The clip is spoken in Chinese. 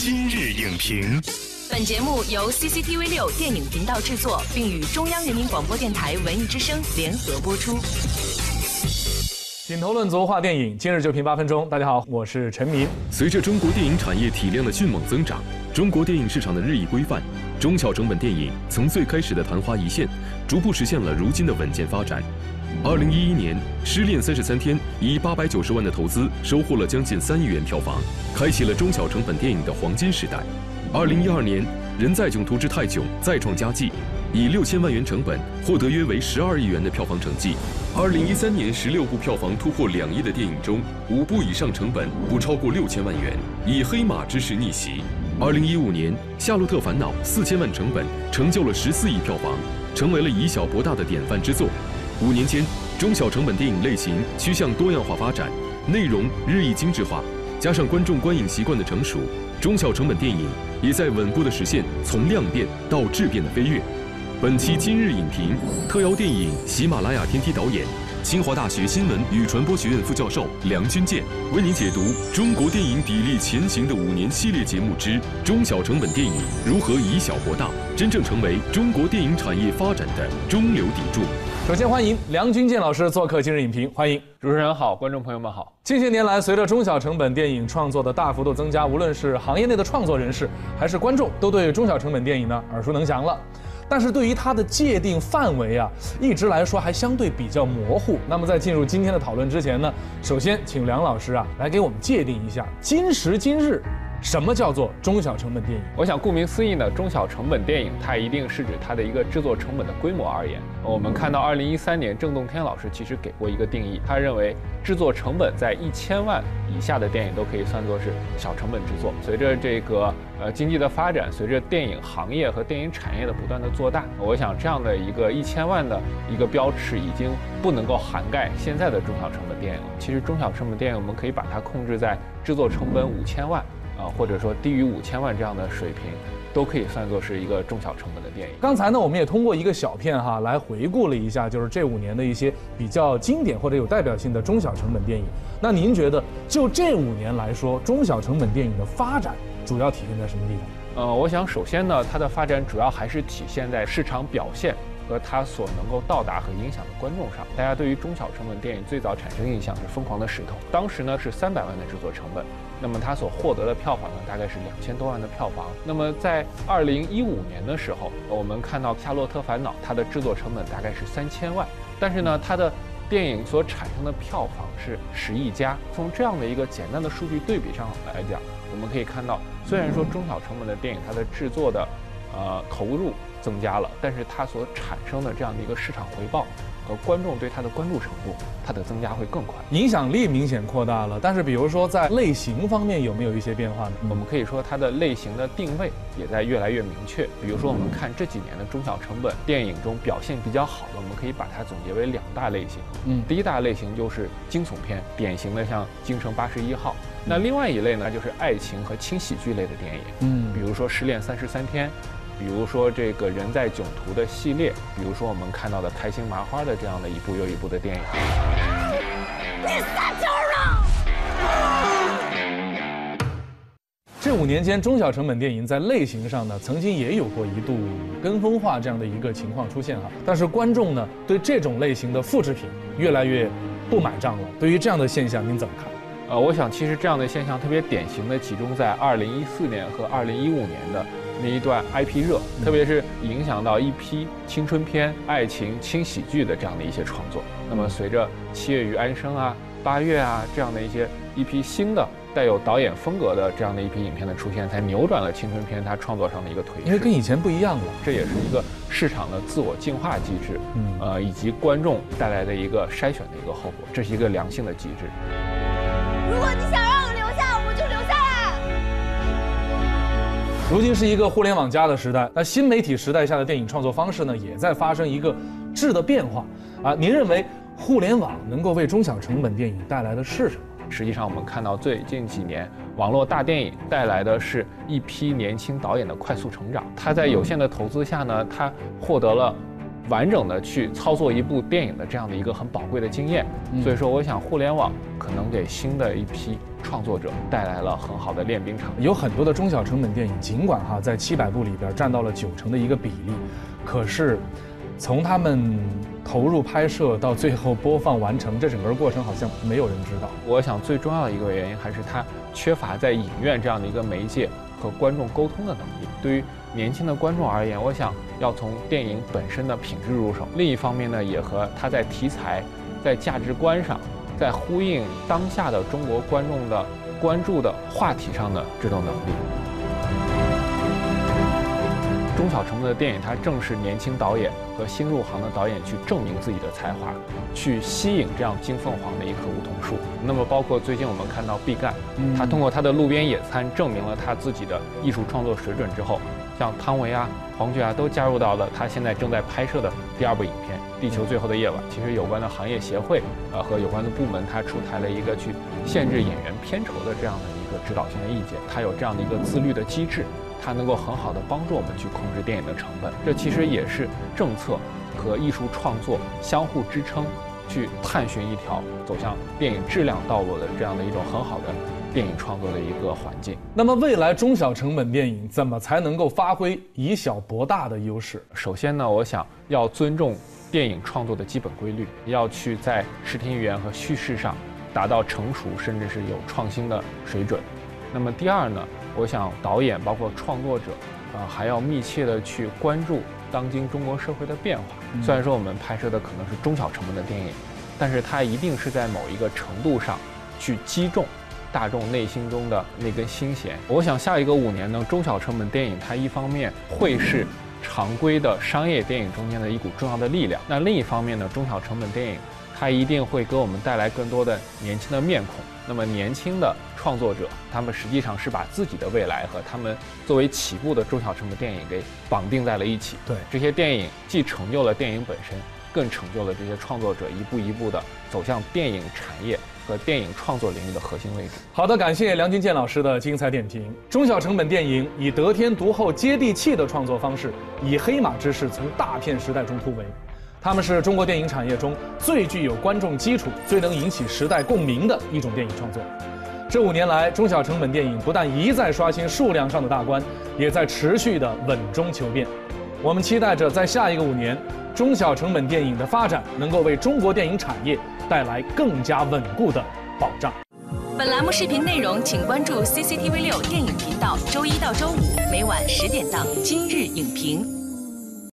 今日影评，本节目由 CCTV 六电影频道制作，并与中央人民广播电台文艺之声联合播出。品头论足话电影，今日就评八分钟。大家好，我是陈明。随着中国电影产业体量的迅猛增长，中国电影市场的日益规范，中小成本电影从最开始的昙花一现，逐步实现了如今的稳健发展。二零一一年，《失恋三十三天》以八百九十万的投资，收获了将近三亿元票房，开启了中小成本电影的黄金时代。二零一二年，《人在囧途之泰囧》再创佳绩，以六千万元成本获得约为十二亿元的票房成绩。二零一三年，十六部票房突破两亿的电影中，五部以上成本不超过六千万元，以黑马之势逆袭。二零一五年，《夏洛特烦恼》四千万成本成就了十四亿票房，成为了以小博大的典范之作。五年间，中小成本电影类型趋向多样化发展，内容日益精致化，加上观众观影习惯的成熟，中小成本电影也在稳步的实现从量变到质变的飞跃。本期今日影评特邀电影喜马拉雅天梯导演、清华大学新闻与传播学院副教授梁君健为您解读中国电影砥砺前行的五年系列节目之中小成本电影如何以小博大，真正成为中国电影产业发展的中流砥柱。首先欢迎梁君健老师做客今日影评，欢迎主持人好，观众朋友们好。近些年来，随着中小成本电影创作的大幅度增加，无论是行业内的创作人士，还是观众，都对中小成本电影呢耳熟能详了。但是对于它的界定范围啊，一直来说还相对比较模糊。那么在进入今天的讨论之前呢，首先请梁老师啊来给我们界定一下，今时今日。什么叫做中小成本电影？我想，顾名思义呢，中小成本电影它一定是指它的一个制作成本的规模而言。我们看到，二零一三年郑洞天老师其实给过一个定义，他认为制作成本在一千万以下的电影都可以算作是小成本制作。随着这个呃经济的发展，随着电影行业和电影产业的不断的做大，我想这样的一个一千万的一个标尺已经不能够涵盖现在的中小成本电影了。其实中小成本电影我们可以把它控制在制作成本五千万。啊，或者说低于五千万这样的水平，都可以算作是一个中小成本的电影。刚才呢，我们也通过一个小片哈来回顾了一下，就是这五年的一些比较经典或者有代表性的中小成本电影。那您觉得就这五年来说，中小成本电影的发展主要体现在什么地方？呃，我想首先呢，它的发展主要还是体现在市场表现。和它所能够到达和影响的观众上，大家对于中小成本电影最早产生印象是《疯狂的石头》，当时呢是三百万的制作成本，那么它所获得的票房呢大概是两千多万的票房。那么在二零一五年的时候，我们看到《夏洛特烦恼》，它的制作成本大概是三千万，但是呢它的电影所产生的票房是十亿加。从这样的一个简单的数据对比上来讲，我们可以看到，虽然说中小成本的电影它的制作的，呃投入。增加了，但是它所产生的这样的一个市场回报和观众对它的关注程度，它的增加会更快，影响力明显扩大了。但是，比如说在类型方面有没有一些变化呢？我们可以说它的类型的定位也在越来越明确。比如说，我们看这几年的中小成本电影中表现比较好的，我们可以把它总结为两大类型。嗯，第一大类型就是惊悚片，典型的像《京城八十一号》。那另外一类呢，就是爱情和轻喜剧类的电影。嗯，比如说《失恋三十三天》。比如说这个人在囧途的系列，比如说我们看到的开心麻花的这样的一部又一部的电影。你撒娇呢？这五年间，中小成本电影在类型上呢，曾经也有过一度跟风化这样的一个情况出现哈。但是观众呢，对这种类型的复制品越来越不买账了。对于这样的现象，您怎么看？呃，我想其实这样的现象特别典型的集中在二零一四年和二零一五年的。那一段 IP 热，特别是影响到一批青春片、爱情轻喜剧的这样的一些创作。那么，随着《七月与安生》啊、《八月》啊这样的一些一批新的带有导演风格的这样的一批影片的出现，才扭转了青春片它创作上的一个颓势。因为跟以前不一样了，这也是一个市场的自我净化机制，呃，以及观众带来的一个筛选的一个后果，这是一个良性的机制。如果你想如今是一个互联网加的时代，那新媒体时代下的电影创作方式呢，也在发生一个质的变化啊。您认为互联网能够为中小成本电影带来的是什么？实际上，我们看到最近几年网络大电影带来的是一批年轻导演的快速成长。他在有限的投资下呢，他获得了完整的去操作一部电影的这样的一个很宝贵的经验。所以说，我想互联网可能给新的一批创作者带来了很好的练兵场。有很多的中小成本电影，尽管哈在七百部里边占到了九成的一个比例，可是从他们投入拍摄到最后播放完成，这整个过程好像没有人知道。我想最重要的一个原因还是它缺乏在影院这样的一个媒介和观众沟通的能力。对于年轻的观众而言，我想要从电影本身的品质入手。另一方面呢，也和它在题材、在价值观上，在呼应当下的中国观众的关注的话题上的这种能力。中小成本的电影，它正是年轻导演和新入行的导演去证明自己的才华，去吸引这样金凤凰的一棵梧桐树。那么，包括最近我们看到毕赣，他通过他的路边野餐证明了他自己的艺术创作水准之后。像汤唯啊、黄觉啊都加入到了他现在正在拍摄的第二部影片《地球最后的夜晚》。其实有关的行业协会，呃和有关的部门，他出台了一个去限制演员片酬的这样的一个指导性的意见。他有这样的一个自律的机制，它能够很好的帮助我们去控制电影的成本。这其实也是政策和艺术创作相互支撑，去探寻一条走向电影质量道路的这样的一种很好的。电影创作的一个环境。那么，未来中小成本电影怎么才能够发挥以小博大的优势？首先呢，我想要尊重电影创作的基本规律，要去在视听语言和叙事上达到成熟甚至是有创新的水准。那么第二呢，我想导演包括创作者啊，还要密切的去关注当今中国社会的变化。虽然说我们拍摄的可能是中小成本的电影，但是它一定是在某一个程度上去击中。大众内心中的那根心弦，我想下一个五年呢，中小成本电影它一方面会是常规的商业电影中间的一股重要的力量，那另一方面呢，中小成本电影它一定会给我们带来更多的年轻的面孔。那么年轻的创作者，他们实际上是把自己的未来和他们作为起步的中小成本电影给绑定在了一起。对，这些电影既成就了电影本身，更成就了这些创作者一步一步的走向电影产业。和电影创作领域的核心位置。好的，感谢梁金健老师的精彩点评。中小成本电影以得天独厚、接地气的创作方式，以黑马之势从大片时代中突围。他们是中国电影产业中最具有观众基础、最能引起时代共鸣的一种电影创作。这五年来，中小成本电影不但一再刷新数量上的大关，也在持续的稳中求变。我们期待着在下一个五年，中小成本电影的发展能够为中国电影产业。带来更加稳固的保障。本栏目视频内容，请关注 CCTV 六电影频道，周一到周五每晚十点档《今日影评》。